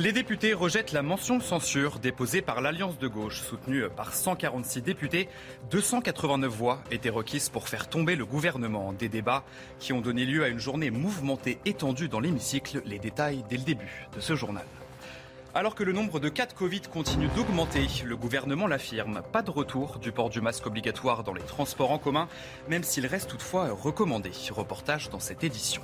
Les députés rejettent la mention censure déposée par l'Alliance de gauche, soutenue par 146 députés. 289 voix étaient requises pour faire tomber le gouvernement. Des débats qui ont donné lieu à une journée mouvementée étendue dans l'hémicycle. Les détails dès le début de ce journal. Alors que le nombre de cas de Covid continue d'augmenter, le gouvernement l'affirme, pas de retour du port du masque obligatoire dans les transports en commun, même s'il reste toutefois recommandé. Reportage dans cette édition.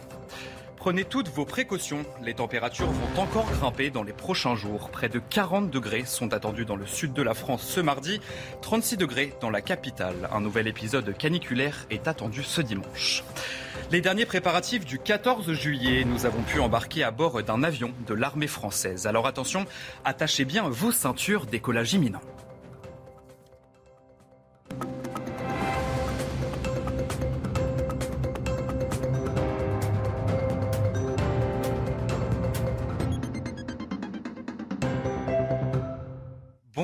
Prenez toutes vos précautions. Les températures vont encore grimper dans les prochains jours. Près de 40 degrés sont attendus dans le sud de la France ce mardi, 36 degrés dans la capitale. Un nouvel épisode caniculaire est attendu ce dimanche. Les derniers préparatifs du 14 juillet, nous avons pu embarquer à bord d'un avion de l'armée française. Alors attention, attachez bien vos ceintures, décollage imminent.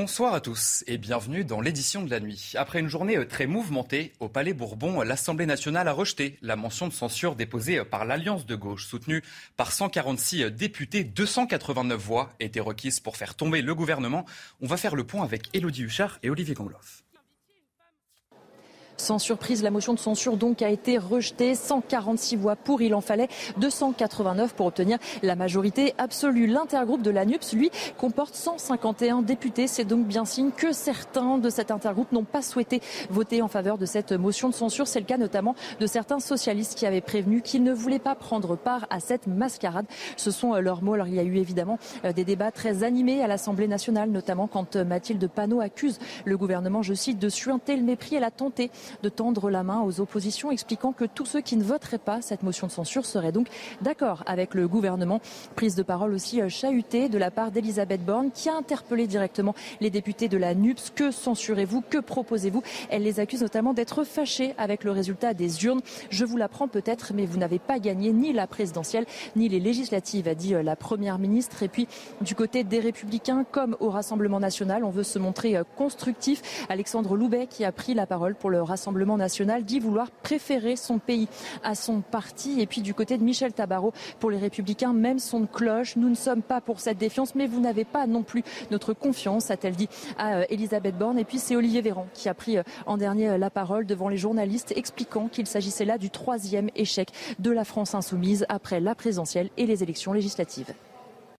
Bonsoir à tous et bienvenue dans l'édition de la nuit. Après une journée euh, très mouvementée au Palais Bourbon, l'Assemblée nationale a rejeté la mention de censure déposée euh, par l'Alliance de gauche, soutenue par 146 euh, députés. 289 voix étaient requises pour faire tomber le gouvernement. On va faire le point avec Élodie Huchard et Olivier Gangloff. Sans surprise, la motion de censure donc a été rejetée. 146 voix pour, il en fallait 289 pour obtenir la majorité absolue. L'intergroupe de l'ANUPS, lui, comporte 151 députés. C'est donc bien signe que certains de cet intergroupe n'ont pas souhaité voter en faveur de cette motion de censure. C'est le cas notamment de certains socialistes qui avaient prévenu qu'ils ne voulaient pas prendre part à cette mascarade. Ce sont euh, leurs mots. Alors il y a eu évidemment euh, des débats très animés à l'Assemblée nationale, notamment quand euh, Mathilde Panot accuse le gouvernement, je cite, de suinter le mépris. Elle a tenté de tendre la main aux oppositions, expliquant que tous ceux qui ne voteraient pas cette motion de censure seraient donc d'accord avec le gouvernement. Prise de parole aussi euh, chahutée de la part d'Elisabeth Borne, qui a interpellé directement les députés de la NUPS. Que censurez-vous? Que proposez-vous? Elle les accuse notamment d'être fâchés avec le résultat des urnes. Je vous l'apprends peut-être, mais vous n'avez pas gagné ni la présidentielle ni les législatives, a dit euh, la première ministre. Et puis, du côté des Républicains, comme au Rassemblement national, on veut se montrer euh, constructif. Alexandre Loubet, qui a pris la parole pour le Rassemblement national dit vouloir préférer son pays à son parti. Et puis du côté de Michel Tabarot, pour les Républicains, même son cloche. Nous ne sommes pas pour cette défiance, mais vous n'avez pas non plus notre confiance, a-t-elle dit à euh, Elisabeth Borne. Et puis c'est Olivier Véran qui a pris euh, en dernier euh, la parole devant les journalistes, expliquant qu'il s'agissait là du troisième échec de la France insoumise après la présidentielle et les élections législatives.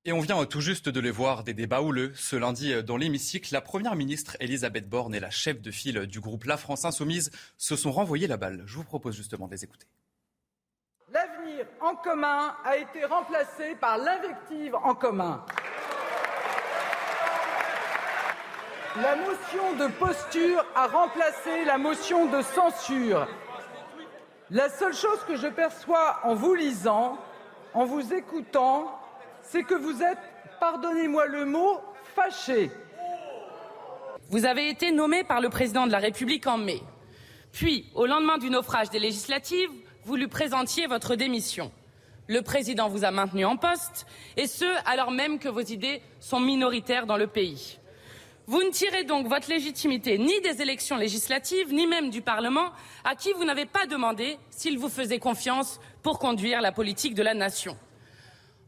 Et on vient tout juste de les voir, des débats houleux. Ce lundi, dans l'hémicycle, la Première ministre Elisabeth Borne et la chef de file du groupe La France Insoumise se sont renvoyés la balle. Je vous propose justement de les écouter. L'avenir en commun a été remplacé par l'invective en commun. La motion de posture a remplacé la motion de censure. La seule chose que je perçois en vous lisant, en vous écoutant, c'est que vous êtes, pardonnez-moi le mot, fâché. Vous avez été nommé par le président de la République en mai. Puis, au lendemain du naufrage des législatives, vous lui présentiez votre démission. Le président vous a maintenu en poste, et ce, alors même que vos idées sont minoritaires dans le pays. Vous ne tirez donc votre légitimité ni des élections législatives, ni même du Parlement, à qui vous n'avez pas demandé s'il vous faisait confiance pour conduire la politique de la nation.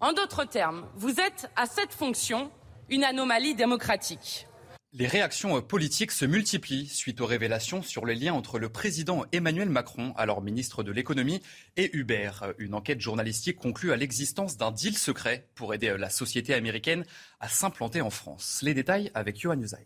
En d'autres termes, vous êtes à cette fonction une anomalie démocratique. Les réactions politiques se multiplient suite aux révélations sur les liens entre le président Emmanuel Macron, alors ministre de l'économie, et Uber. Une enquête journalistique conclut à l'existence d'un deal secret pour aider la société américaine à s'implanter en France. Les détails avec Yohann Usaï.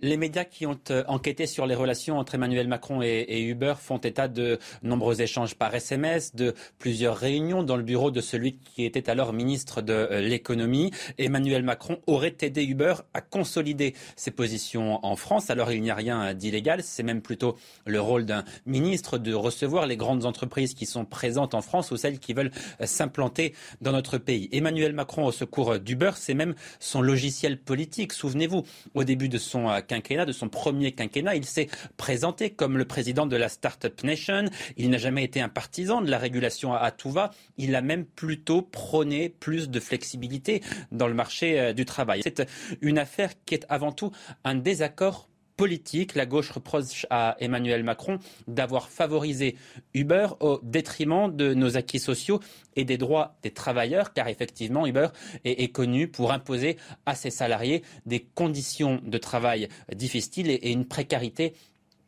Les médias qui ont euh, enquêté sur les relations entre Emmanuel Macron et, Uber font état de nombreux échanges par SMS, de plusieurs réunions dans le bureau de celui qui était alors ministre de euh, l'économie. Emmanuel Macron aurait aidé Uber à consolider ses positions en France. Alors il n'y a rien d'illégal, c'est même plutôt le rôle d'un ministre de recevoir les grandes entreprises qui sont présentes en France ou celles qui veulent euh, s'implanter dans notre pays. Emmanuel Macron au secours d'Uber, c'est même son logiciel politique. Souvenez-vous, au début de son quinquennat, de son premier quinquennat, il s'est présenté comme le président de la Startup Nation. Il n'a jamais été un partisan de la régulation à, tout va. Il a même plutôt prôné plus de flexibilité dans le marché euh, du travail. C'est une affaire qui est avant tout un désaccord politique. La gauche reproche à Emmanuel Macron d'avoir favorisé Uber au détriment de nos acquis sociaux et des droits des travailleurs, car effectivement, Uber est, connu pour imposer à ses salariés des conditions de travail difficiles et, une précarité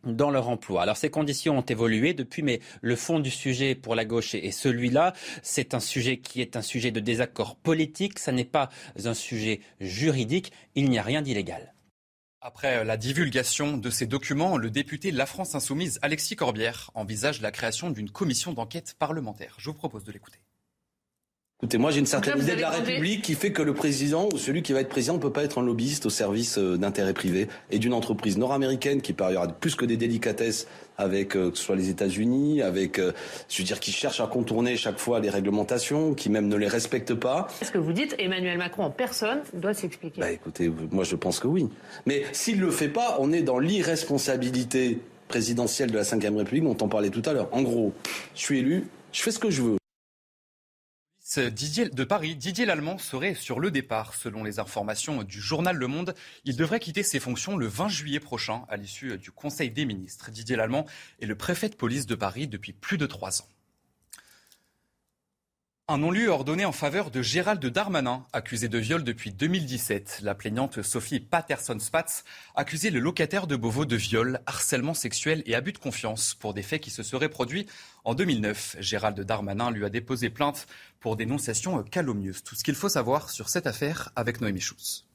dans leur emploi. Alors ces conditions ont évolué depuis, mais le fond du sujet pour la gauche est celui-là. C'est un sujet qui est un sujet de désaccord politique, ça n'est pas un sujet juridique, il n'y a rien d'illégal. Après la divulgation de ces documents, le député de La France Insoumise, Alexis Corbière, envisage la création d'une commission d'enquête parlementaire. Je vous propose de l'écouter. Écoutez, moi j'ai une certaine idée de la République qui fait que le président ou celui qui va être président ne peut pas être un lobbyiste au service euh, d'intérêts privés et d'une entreprise nord-américaine qui par ailleurs a plus que des délicatesses avec euh, que ce soit les États-Unis, avec euh, je veux dire qui cherche à contourner chaque fois les réglementations, qui même ne les respecte pas. Est-ce que vous dites Emmanuel Macron en personne doit s'expliquer? Bah écoutez, moi je pense que oui. Mais s'il le fait pas, on est dans l'irresponsabilité présidentielle de la Ve République dont on parlait tout à l'heure. En gros, je suis élu, je fais ce que je veux. Didier de Paris, Didier Lallemand serait sur le départ. Selon les informations du journal Le Monde, il devrait quitter ses fonctions le 20 juillet prochain à l'issue du Conseil des ministres. Didier Lallemand est le préfet de police de Paris depuis plus de trois ans. Un non-lieu ordonné en faveur de Gérald Darmanin, accusé de viol depuis 2017. La plaignante Sophie Patterson-Spatz accusait le locataire de Beauvau de viol, harcèlement sexuel et abus de confiance pour des faits qui se seraient produits en 2009. Gérald Darmanin lui a déposé plainte pour dénonciation calomnieuse. Tout ce qu'il faut savoir sur cette affaire avec Noémie Schultz.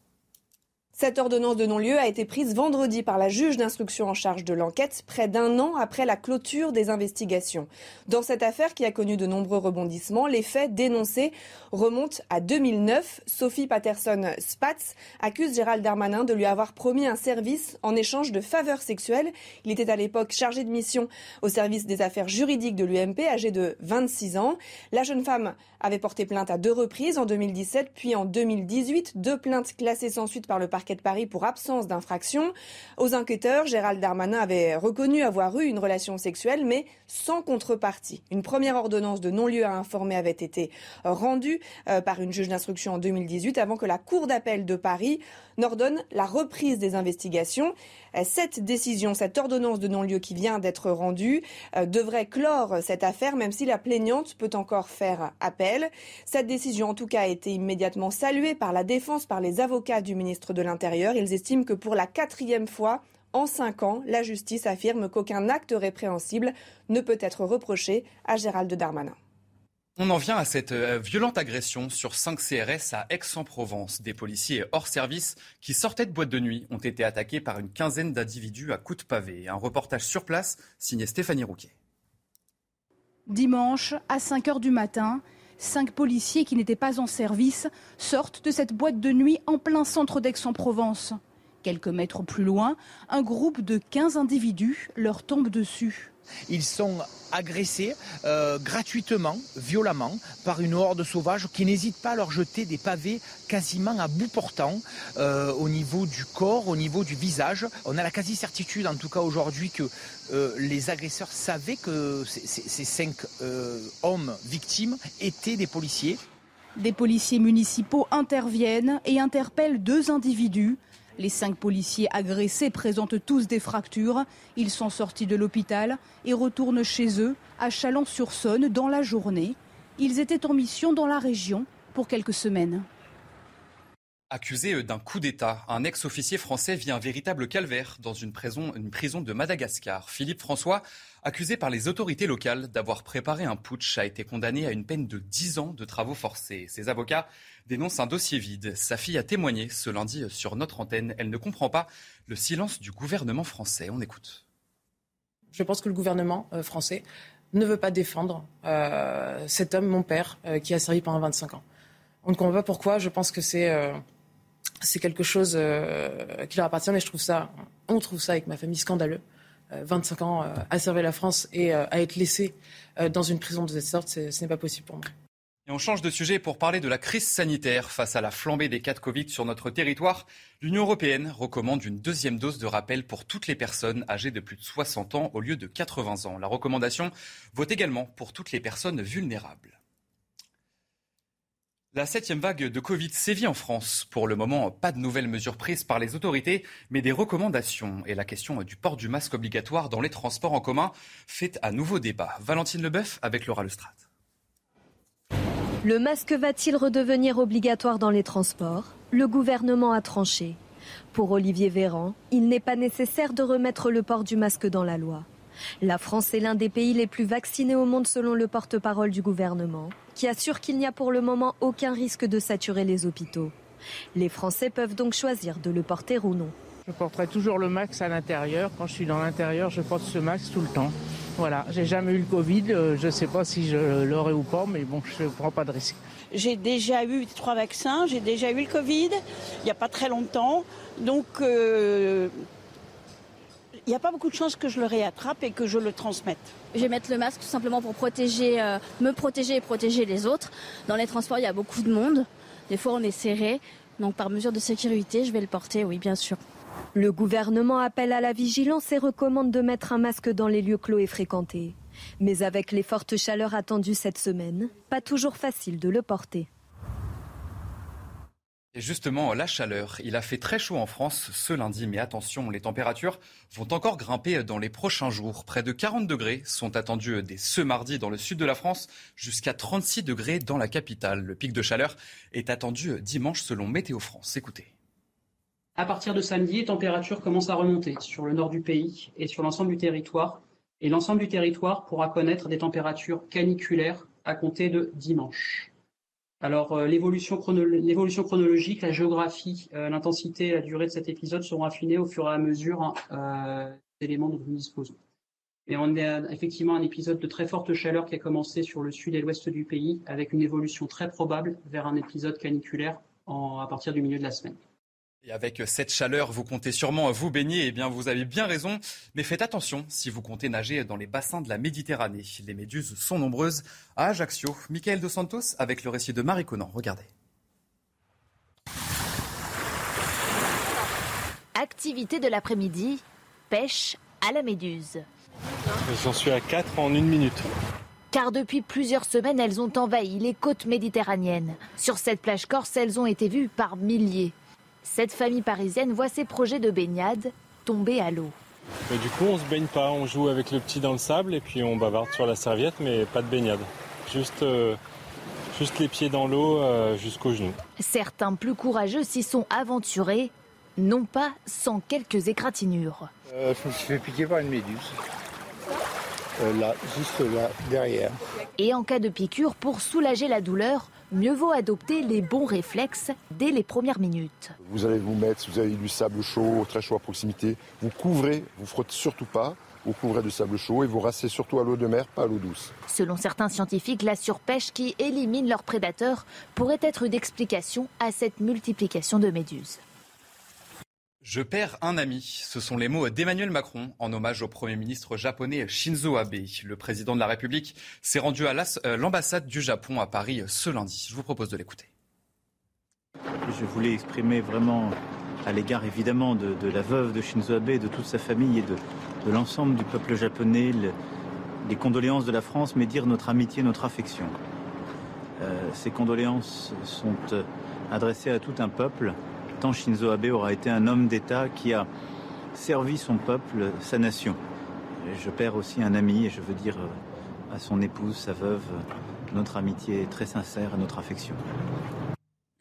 Cette ordonnance de non-lieu a été prise vendredi par la juge d'instruction en charge de l'enquête, près d'un an après la clôture des investigations. Dans cette affaire qui a connu de nombreux rebondissements, les faits dénoncés remontent à 2009. Sophie Patterson-Spatz accuse Gérald Darmanin de lui avoir promis un service en échange de faveurs sexuelles. Il était à l'époque chargé de mission au service des affaires juridiques de l'UMP, âgé de 26 ans. La jeune femme avait porté plainte à deux reprises, en 2017 puis en 2018, deux plaintes classées sans suite par le parquet de Paris pour absence d'infraction. Aux enquêteurs, Gérald Darmanin avait reconnu avoir eu une relation sexuelle, mais sans contrepartie. Une première ordonnance de non-lieu à informer avait été rendue euh, par une juge d'instruction en 2018 avant que la Cour d'appel de Paris n'ordonne la reprise des investigations. Euh, cette décision, cette ordonnance de non-lieu qui vient d'être rendue, euh, devrait clore cette affaire, même si la plaignante peut encore faire appel. Cette décision, en tout cas, a été immédiatement saluée par la défense, par les avocats du ministre de l'Intérieur. Ils estiment que pour la quatrième fois, en cinq ans, la justice affirme qu'aucun acte répréhensible ne peut être reproché à Gérald Darmanin. On en vient à cette euh, violente agression sur 5 CRS à Aix-en-Provence. Des policiers hors service qui sortaient de boîte de nuit ont été attaqués par une quinzaine d'individus à coups de pavé. Un reportage sur place signé Stéphanie Rouquet. Dimanche, à 5 heures du matin, cinq policiers qui n'étaient pas en service sortent de cette boîte de nuit en plein centre d'Aix-en-Provence. Quelques mètres plus loin, un groupe de 15 individus leur tombe dessus. Ils sont agressés euh, gratuitement, violemment, par une horde sauvage qui n'hésite pas à leur jeter des pavés quasiment à bout portant euh, au niveau du corps, au niveau du visage. On a la quasi-certitude, en tout cas aujourd'hui, que euh, les agresseurs savaient que ces cinq hommes victimes étaient des policiers. Des policiers municipaux interviennent et interpellent deux individus les cinq policiers agressés présentent tous des fractures. Ils sont sortis de l'hôpital et retournent chez eux à Chalon-sur-Saône dans la journée. Ils étaient en mission dans la région pour quelques semaines. Accusé d'un coup d'État, un ex-officier français vit un véritable calvaire dans une prison, de Madagascar. Philippe François, accusé par les autorités locales d'avoir préparé un putsch, a été condamné à une peine de 10 ans de travaux forcés. Ses avocats dénoncent un dossier vide. Sa fille a témoigné ce lundi sur notre antenne. Elle ne comprend pas le silence du gouvernement français. On écoute. Je pense que le gouvernement euh, français ne veut pas défendre euh, cet homme, mon père, euh, qui a servi pendant 25 ans. On ne comprend pas pourquoi. Je pense que c'est c'est quelque chose euh, qui leur appartient et je trouve ça, on trouve ça avec ma famille scandaleux. 25 euh, ans euh, à servir la France et à être laissé dans une prison de cette sorte, ce n'est pas possible pour moi. Et on change de sujet pour parler de la crise sanitaire face à la flambée des cas de Covid sur notre territoire. L'Union européenne recommande une deuxième dose de rappel pour toutes les personnes âgées de plus de 60 ans au lieu de 80 ans. La recommandation vaut également pour toutes les personnes vulnérables. La septième vague de Covid sévit en France. Pour le moment, pas de nouvelles mesures prises par les autorités, mais des recommandations. Et la question du port du masque obligatoire dans les transports en commun fait à nouveau débat. Valentine Leboeuf avec Laura Lestrade. Le masque va-t-il redevenir obligatoire dans les transports? Le gouvernement a tranché. Pour Olivier Véran, il n'est pas nécessaire de remettre le port du masque dans la loi. La France est l'un des pays les plus vaccinés au monde selon le porte-parole du gouvernement, qui assure qu'il n'y a pour le moment aucun risque de saturer les hôpitaux. Les Français peuvent donc choisir de le porter ou non. Je porterai toujours le masque à l'intérieur. Quand je suis dans l'intérieur, je porte ce masque tout le temps. Voilà, j'ai jamais eu le Covid. Euh, je ne sais pas si je l'aurai ou pas, mais bon, je ne prends pas de risque. J'ai déjà eu trois vaccins, j'ai déjà eu le Covid il n'y a pas très longtemps. Donc, euh, il n'y a pas beaucoup de chances que je le réattrape et que je le transmette. Je vais mettre le masque tout simplement pour protéger, euh, me protéger et protéger les autres. Dans les transports, il y a beaucoup de monde. Des fois, on est serré. Donc, par mesure de sécurité, je vais le porter, oui, bien sûr. Le gouvernement appelle à la vigilance et recommande de mettre un masque dans les lieux clos et fréquentés. Mais avec les fortes chaleurs attendues cette semaine, pas toujours facile de le porter. Justement, la chaleur. Il a fait très chaud en France ce lundi, mais attention, les températures vont encore grimper dans les prochains jours. Près de 40 degrés sont attendus dès ce mardi dans le sud de la France, jusqu'à 36 degrés dans la capitale. Le pic de chaleur est attendu dimanche selon Météo France. Écoutez. À partir de samedi, les températures commencent à remonter sur le nord du pays et sur l'ensemble du territoire. Et l'ensemble du territoire pourra connaître des températures caniculaires à compter de dimanche. Alors euh, l'évolution chronologique, la géographie, euh, l'intensité et la durée de cet épisode seront affinées au fur et à mesure hein, euh, des éléments dont nous disposons. Mais on a effectivement un épisode de très forte chaleur qui a commencé sur le sud et l'ouest du pays, avec une évolution très probable vers un épisode caniculaire à partir du milieu de la semaine. Et avec cette chaleur, vous comptez sûrement vous baigner. Eh bien, vous avez bien raison. Mais faites attention si vous comptez nager dans les bassins de la Méditerranée. Les méduses sont nombreuses à Ajaccio. Michael Dos Santos avec le récit de Marie Conan. Regardez. Activité de l'après-midi, pêche à la méduse. J'en suis à 4 en une minute. Car depuis plusieurs semaines, elles ont envahi les côtes méditerranéennes. Sur cette plage corse, elles ont été vues par milliers. Cette famille parisienne voit ses projets de baignade tomber à l'eau. du coup, on se baigne pas, on joue avec le petit dans le sable et puis on bavarde sur la serviette, mais pas de baignade. Juste, euh, juste les pieds dans l'eau euh, jusqu'aux genoux. Certains plus courageux s'y sont aventurés, non pas sans quelques égratignures. Euh, je me suis fait piquer par une méduse. Là, juste là, derrière. Et en cas de piqûre, pour soulager la douleur, mieux vaut adopter les bons réflexes dès les premières minutes. Vous allez vous mettre, si vous avez du sable chaud, très chaud à proximité, vous couvrez, vous frottez surtout pas, vous couvrez de sable chaud et vous rassez surtout à l'eau de mer, pas à l'eau douce. Selon certains scientifiques, la surpêche qui élimine leurs prédateurs pourrait être une explication à cette multiplication de méduses. Je perds un ami. Ce sont les mots d'Emmanuel Macron en hommage au Premier ministre japonais Shinzo Abe. Le président de la République s'est rendu à euh, l'ambassade du Japon à Paris ce lundi. Je vous propose de l'écouter. Je voulais exprimer vraiment à l'égard évidemment de, la veuve de Shinzo Abe, de toute sa famille et de, l'ensemble du peuple japonais les condoléances de la France, mais dire notre amitié, notre affection. Euh, ces condoléances sont euh, adressées à tout un peuple tant Shinzo Abe aura été un homme d'État qui a servi son peuple, sa nation. je perds aussi un ami et je veux dire euh, à son épouse, sa veuve, notre amitié très sincère et notre affection.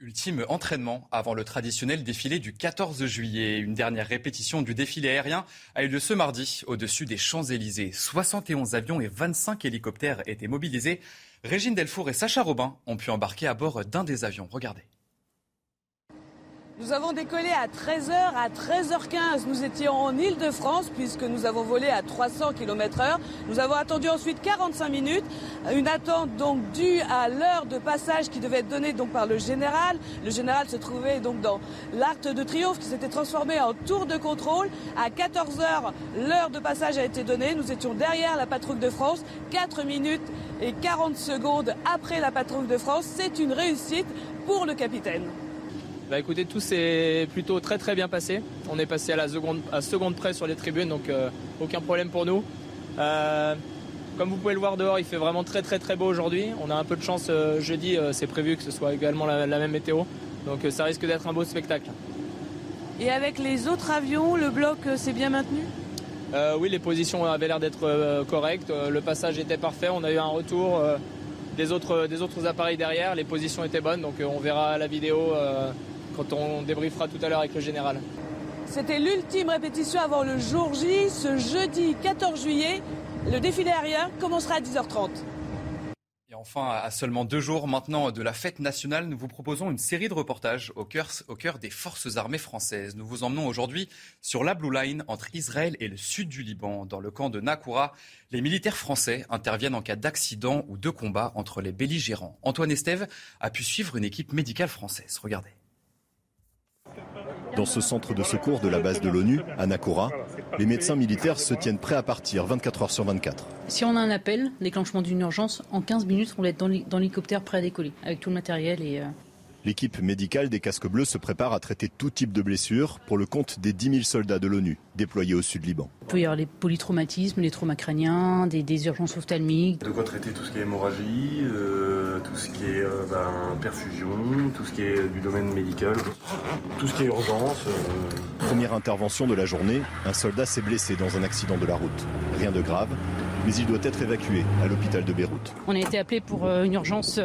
Ultime entraînement avant le traditionnel défilé du 14 juillet. Une dernière répétition du défilé aérien a eu lieu ce mardi au-dessus des Champs-Élysées. 71 avions et 25 hélicoptères étaient mobilisés. Régine Delfour et Sacha Robin ont pu embarquer à bord d'un des avions. Regardez. Nous avons décollé à 13h, à 13h15. Nous étions en Ile-de-France puisque nous avons volé à 300 km heure. Nous avons attendu ensuite 45 minutes. Une attente donc due à l'heure de passage qui devait être donnée donc par le général. Le général se trouvait donc dans l'Arc de Triomphe qui s'était transformé en tour de contrôle. À 14h, l'heure de passage a été donnée. Nous étions derrière la patrouille de France. 4 minutes et 40 secondes après la patrouille de France. C'est une réussite pour le capitaine. Bah écoutez, tout s'est plutôt très très bien passé. On est passé à la seconde, à seconde près sur les tribunes, donc euh, aucun problème pour nous. Euh, comme vous pouvez le voir dehors, il fait vraiment très très très beau aujourd'hui. On a un peu de chance euh, jeudi, c'est prévu que ce soit également la, même météo. Donc ça risque d'être un beau spectacle. Et avec les autres avions, le bloc s'est bien maintenu? Oui, les positions avaient l'air d'être correctes. le passage était parfait. On a eu un retour des, autres, des autres appareils derrière. Les positions étaient bonnes. Donc on verra la vidéo quand on débriefera tout à l'heure avec le général. C'était l'ultime répétition avant le jour J, ce jeudi 14 juillet. Le défilé aérien commencera à 10h30. Et enfin, à seulement deux jours maintenant de la fête nationale, nous vous proposons une série de reportages au cœur, au cœur des forces armées françaises. Nous vous emmenons aujourd'hui sur la Blue Line entre Israël et le sud du Liban. Dans le camp de Nakoura, les militaires français interviennent en cas d'accident ou de combat entre les belligérants. Antoine Estève a pu suivre une équipe médicale française. Regardez. Dans ce centre de secours de la base de l'ONU, à Nakora, les médecins militaires se tiennent prêts à partir 24 heures sur 24. Si on a un appel, déclenchement d'une urgence, en 15 minutes, on va être dans l'hélicoptère prêt à décoller, avec tout le matériel et, euh, L'équipe médicale des casques bleus se prépare à traiter tout type de blessures pour le compte des 10 000 soldats de l'ONU déployés au sud Liban. Il peut y avoir les polytraumatismes, les traumas crâniens, des, urgences ophtalmiques. De quoi traiter tout ce qui est hémorragie, euh, tout ce qui est euh, ben, perfusion, tout ce qui est du domaine médical, tout ce qui est urgence. Euh. Première intervention de la journée, un soldat s'est blessé dans un accident de la route. Rien de grave, mais il doit être évacué à l'hôpital de Beyrouth. On a été appelé pour une urgence,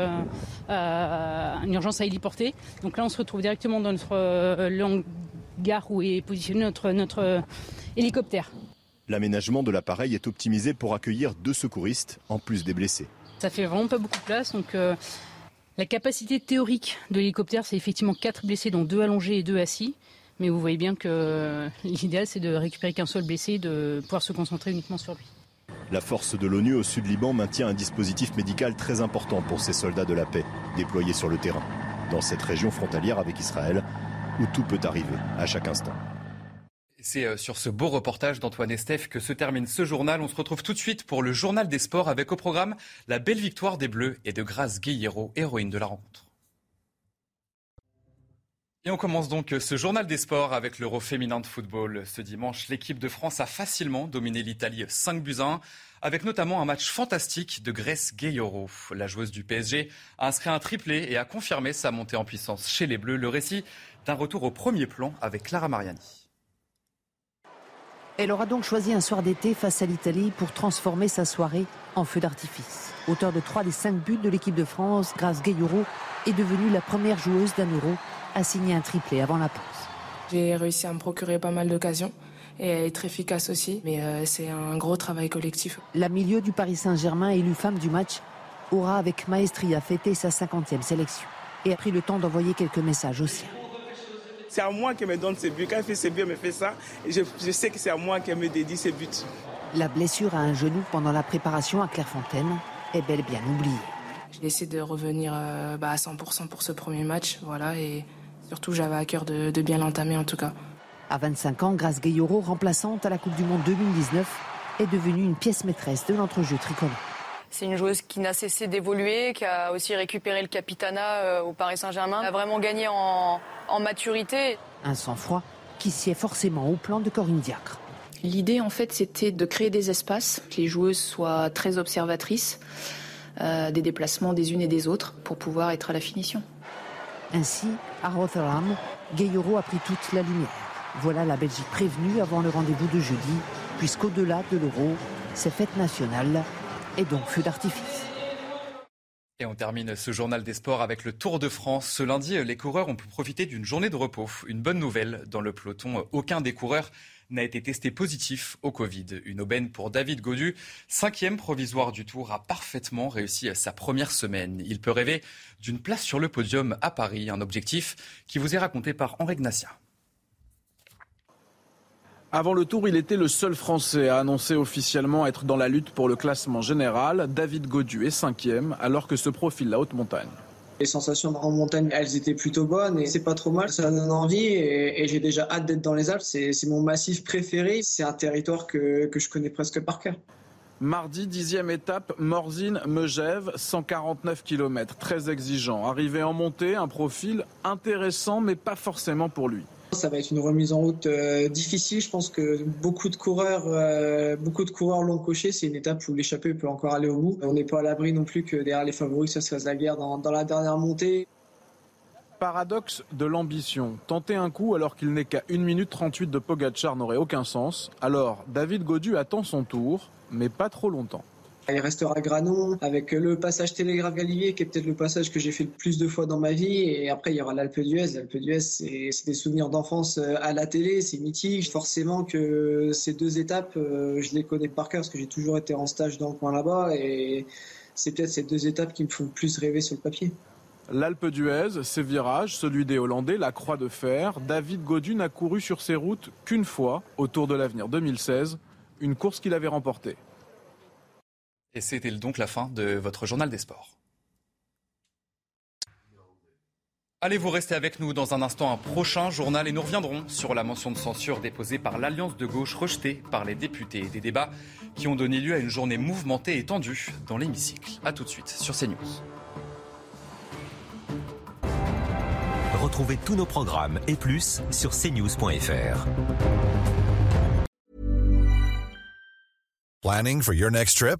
une urgence à héliporter. Donc là, on se retrouve directement dans notre gare où est positionné notre, notre hélicoptère. L'aménagement de l'appareil est optimisé pour accueillir deux secouristes en plus des blessés. Ça fait vraiment pas beaucoup de place, donc euh, la capacité théorique de l'hélicoptère, c'est effectivement quatre blessés, dont deux allongés et deux assis. Mais vous voyez bien que l'idéal, c'est de récupérer qu'un seul blessé et de pouvoir se concentrer uniquement sur lui. La force de l'ONU au sud Liban maintient un dispositif médical très important pour ces soldats de la paix déployés sur le terrain, dans cette région frontalière avec Israël, où tout peut arriver à chaque instant. C'est euh, sur ce beau reportage d'Antoine Estève que se termine ce journal. On se retrouve tout de suite pour le journal des sports avec au programme la belle victoire des Bleus et de Grace Guillero, héroïne de la rencontre. Et on commence donc ce journal des sports avec l'Euro féminin de football. Ce dimanche, l'équipe de France a facilement dominé l'Italie 5 buts à 1, avec notamment un match fantastique de Grace Guillero. La joueuse du PSG a inscrit un triplé et a confirmé sa montée en puissance chez les Bleus. Le récit d'un retour au premier plan avec Clara Mariani. Elle aura donc choisi un soir d'été face à l'Italie pour transformer sa soirée en feu d'artifice. Auteur de trois des cinq buts de l'équipe de France, Grace Gayuro est devenue la première joueuse d'un euro à signer un triplé avant la pause. J'ai réussi à me procurer pas mal d'occasions et à être efficace aussi, mais euh, c'est un gros travail collectif. La milieu du Paris Saint-Germain, élue femme du match, aura avec maestria fêté sa 50e sélection et a pris le temps d'envoyer quelques messages aussi. C'est à moi qu'elle me donne ses buts. Quand elle fait ses buts, elle me fait ça. Et je, sais que c'est à moi qu'elle me dédie ses buts. La blessure à un genou pendant la préparation à Clairefontaine est bel et bien oubliée. J'ai essayé de revenir euh, bah, à 100% pour ce premier match. Voilà, et surtout, j'avais à cœur de, bien l'entamer en tout cas. À 25 ans, Grace Gayoro, remplaçante à la Coupe du Monde 2019, est devenue une pièce maîtresse de l'entrejeu tricolore. C'est une joueuse qui n'a cessé d'évoluer, qui a aussi récupéré le capitana euh, au Paris Saint-Germain, a vraiment gagné en, maturité. Un sang-froid qui sied forcément au plan de Corinne Diacre. L'idée, en fait, c'était de créer des espaces, que les joueuses soient très observatrices euh, des déplacements des unes et des autres pour pouvoir être à la finition. Ainsi, à Rotherham, Gayoro a pris toute la lumière. Voilà la Belgique prévenue avant le rendez-vous de jeudi, puisqu'au-delà de l'euro, c'est fête nationale et donc feu d'artifice. Et on termine ce journal des sports avec le Tour de France. Ce lundi, les coureurs ont pu profiter d'une journée de repos. Une bonne nouvelle dans le peloton, aucun des coureurs n'a été testé positif au Covid. Une aubaine pour David Godu, cinquième provisoire du Tour, a parfaitement réussi sa première semaine. Il peut rêver d'une place sur le podium à Paris, un objectif qui vous est raconté par Henri Gnacia. Avant le tour, il était le seul Français à annoncer officiellement être dans la lutte pour le classement général. David Godu est cinquième, alors que se profile la haute montagne. Les sensations en montagne, elles étaient plutôt bonnes et c'est pas trop mal. Ça donne envie et, j'ai déjà hâte d'être dans les Alpes. C'est mon massif préféré. C'est un territoire que, que, je connais presque par cœur. Mardi, dixième étape, Morzine-Megève, 149 km, très exigeant. Arrivé en montée, un profil intéressant mais pas forcément pour lui. Ça va être une remise en route euh, difficile. Je pense que beaucoup de coureurs, euh, beaucoup de coureurs l'ont coché. C'est une étape où l'échappée peut encore aller au bout. On n'est pas à l'abri non plus que derrière les favoris, ça se fasse la guerre dans, dans la dernière montée. Paradoxe de l'ambition. Tenter un coup alors qu'il n'est qu'à 1 minute 38 de Pogachar n'aurait aucun sens. Alors, David Godu attend son tour, mais pas trop longtemps. Il restera Granon avec le passage Télégraphe Galibier qui est peut-être le passage que j'ai fait le plus de fois dans ma vie. Et après, il y aura l'Alpe d'Huez. L'Alpe d'Huez, c'est des souvenirs d'enfance euh, à la télé, c'est mythique. Forcément que ces deux étapes, euh, je les connais par cœur parce que j'ai toujours été en stage dans le coin là-bas. Et c'est peut-être ces deux étapes qui me font le plus rêver sur le papier. L'Alpe d'Huez, ses virages, celui des Hollandais, la Croix de Fer. David Godu n'a couru sur ces routes qu'une fois, au Tour de l'Avenir 2016, une course qu'il avait remportée. Et c'était donc la fin de votre journal des sports. Allez, vous rester avec nous dans un instant, un prochain journal et nous reviendrons sur la mention de censure déposée par l'Alliance de gauche rejetée par les députés. Des débats qui ont donné lieu à une journée mouvementée et tendue dans l'hémicycle. A tout de suite sur CNews. Retrouvez tous nos programmes et plus sur cnews.fr. Planning for your next trip?